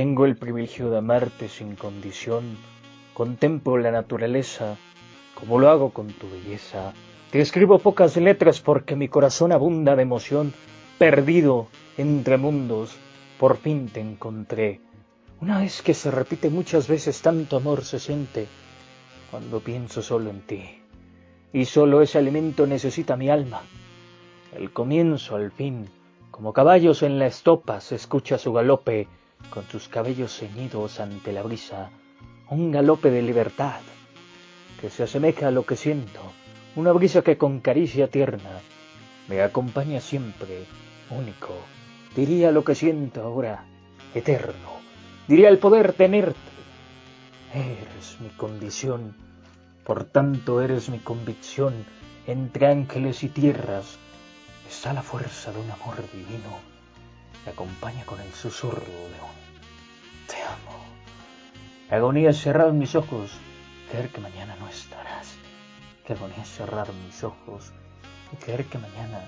Tengo el privilegio de amarte sin condición, contemplo la naturaleza como lo hago con tu belleza. Te escribo pocas letras porque mi corazón abunda de emoción, perdido entre mundos, por fin te encontré. Una vez que se repite muchas veces tanto amor se siente cuando pienso solo en ti. Y solo ese alimento necesita mi alma. El comienzo al fin, como caballos en la estopa, se escucha su galope con sus cabellos ceñidos ante la brisa, un galope de libertad que se asemeja a lo que siento, una brisa que con caricia tierna me acompaña siempre, único, diría lo que siento ahora, eterno, diría el poder tenerte. Eres mi condición, por tanto eres mi convicción, entre ángeles y tierras está la fuerza de un amor divino que acompaña con el susurro de un te amo. La agonía cerrar mis ojos, creer que mañana no estarás. Qué agonía cerrar mis ojos y creer que mañana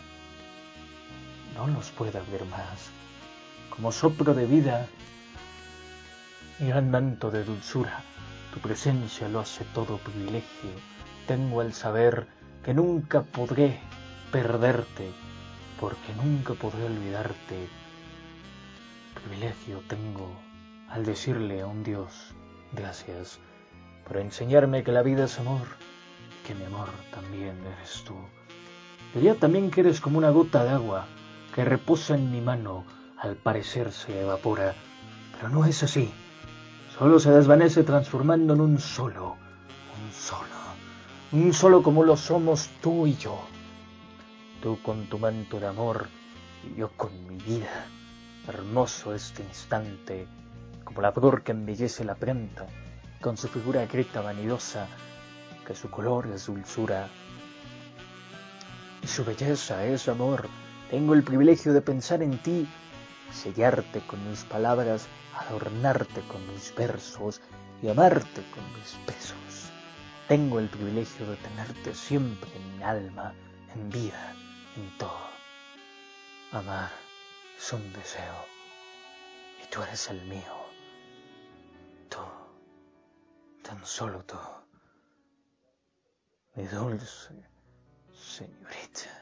no los pueda ver más. Como soplo de vida y gran manto de dulzura, tu presencia lo hace todo privilegio. Tengo el saber que nunca podré perderte, porque nunca podré olvidarte. Privilegio tengo al decirle a un Dios, gracias por enseñarme que la vida es amor, que mi amor también eres tú. Diría también que eres como una gota de agua que reposa en mi mano, al parecer se evapora, pero no es así. Solo se desvanece transformando en un solo, un solo, un solo como lo somos tú y yo. Tú con tu manto de amor y yo con mi vida. Hermoso este instante, como la flor que embellece la planta, con su figura grita vanidosa, que su color es dulzura y su belleza es amor. Tengo el privilegio de pensar en ti, sellarte con mis palabras, adornarte con mis versos y amarte con mis besos. Tengo el privilegio de tenerte siempre en mi alma, en vida, en todo. Amar es un deseo y tú eres el mío. Tú, tan solo tú, mi dulce señorita.